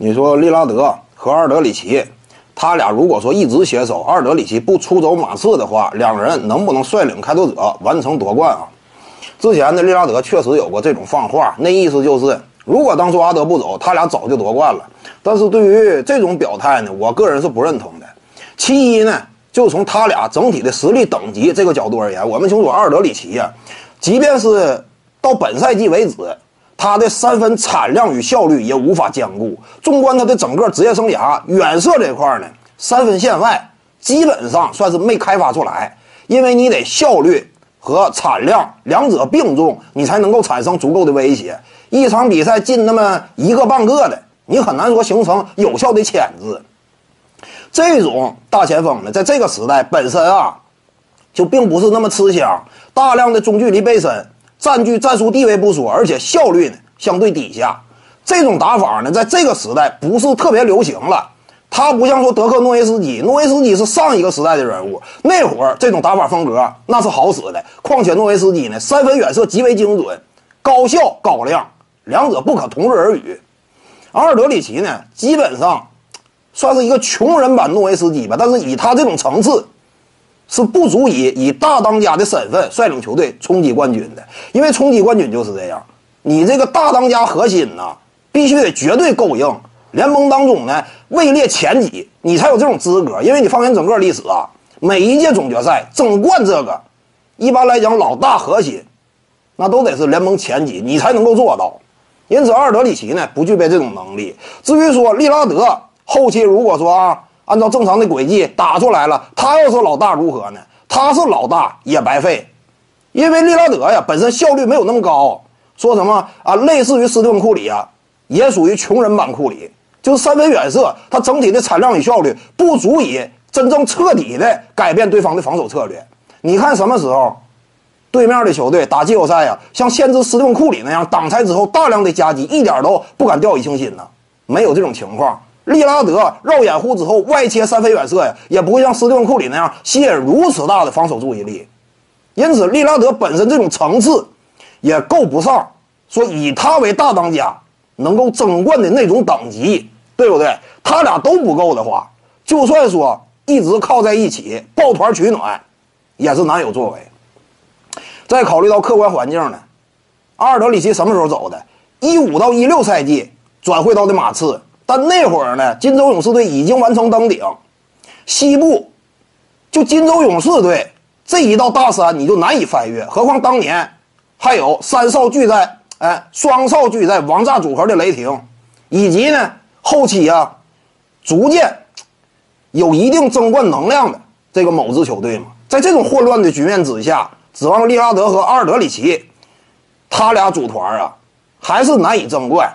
你说利拉德和阿尔德里奇，他俩如果说一直携手，阿尔德里奇不出走马刺的话，两人能不能率领开拓者完成夺冠啊？之前的利拉德确实有过这种放话，那意思就是，如果当初阿德不走，他俩早就夺冠了。但是对于这种表态呢，我个人是不认同的。其一呢，就从他俩整体的实力等级这个角度而言，我们清楚阿尔德里奇呀，即便是到本赛季为止。他的三分产量与效率也无法兼顾。纵观他的整个职业生涯，远射这块呢，三分线外基本上算是没开发出来。因为你得效率和产量两者并重，你才能够产生足够的威胁。一场比赛进那么一个半个的，你很难说形成有效的潜质。这种大前锋呢，在这个时代本身啊，就并不是那么吃香。大量的中距离背身。占据战术地位不说，而且效率呢相对低下。这种打法呢，在这个时代不是特别流行了。他不像说德克诺维斯基，诺维斯基是上一个时代的人物，那会儿这种打法风格那是好使的。况且诺维斯基呢，三分远射极为精准，高效高亮，两者不可同日而语。阿尔德里奇呢，基本上算是一个穷人版诺维斯基吧，但是以他这种层次。是不足以以大当家的身份率领球队冲击冠军的，因为冲击冠军就是这样，你这个大当家核心呢，必须得绝对够硬，联盟当中呢位列前几，你才有这种资格。因为你放眼整个历史啊，每一届总决赛争冠这个，一般来讲老大核心，那都得是联盟前几，你才能够做到。因此，阿尔德里奇呢不具备这种能力。至于说利拉德后期如果说啊。按照正常的轨迹打出来了，他要是老大如何呢？他是老大也白费，因为利拉德呀本身效率没有那么高。说什么啊？类似于斯蒂芬库里啊，也属于穷人版库里，就是三分远射，他整体的产量与效率不足以真正彻底的改变对方的防守策略。你看什么时候，对面的球队打季后赛呀，像限制斯蒂芬库里那样挡拆之后大量的夹击，一点都不敢掉以轻心呢？没有这种情况。利拉德绕掩护之后外切三分远射呀，也不会像斯蒂芬库里那样吸引如此大的防守注意力。因此，利拉德本身这种层次也够不上说以他为大当家能够争冠的那种等级，对不对？他俩都不够的话，就算说一直靠在一起抱团取暖，也是难有作为。再考虑到客观环境呢，阿尔德里奇什么时候走的？一五到一六赛季转会到的马刺。但那会儿呢，金州勇士队已经完成登顶，西部就金州勇士队这一道大山你就难以翻越，何况当年还有三少俱在，哎，双少俱在，王炸组合的雷霆，以及呢后期啊逐渐有一定争冠能量的这个某支球队嘛，在这种混乱的局面之下，指望利拉德和阿尔德里奇他俩组团啊，还是难以争冠。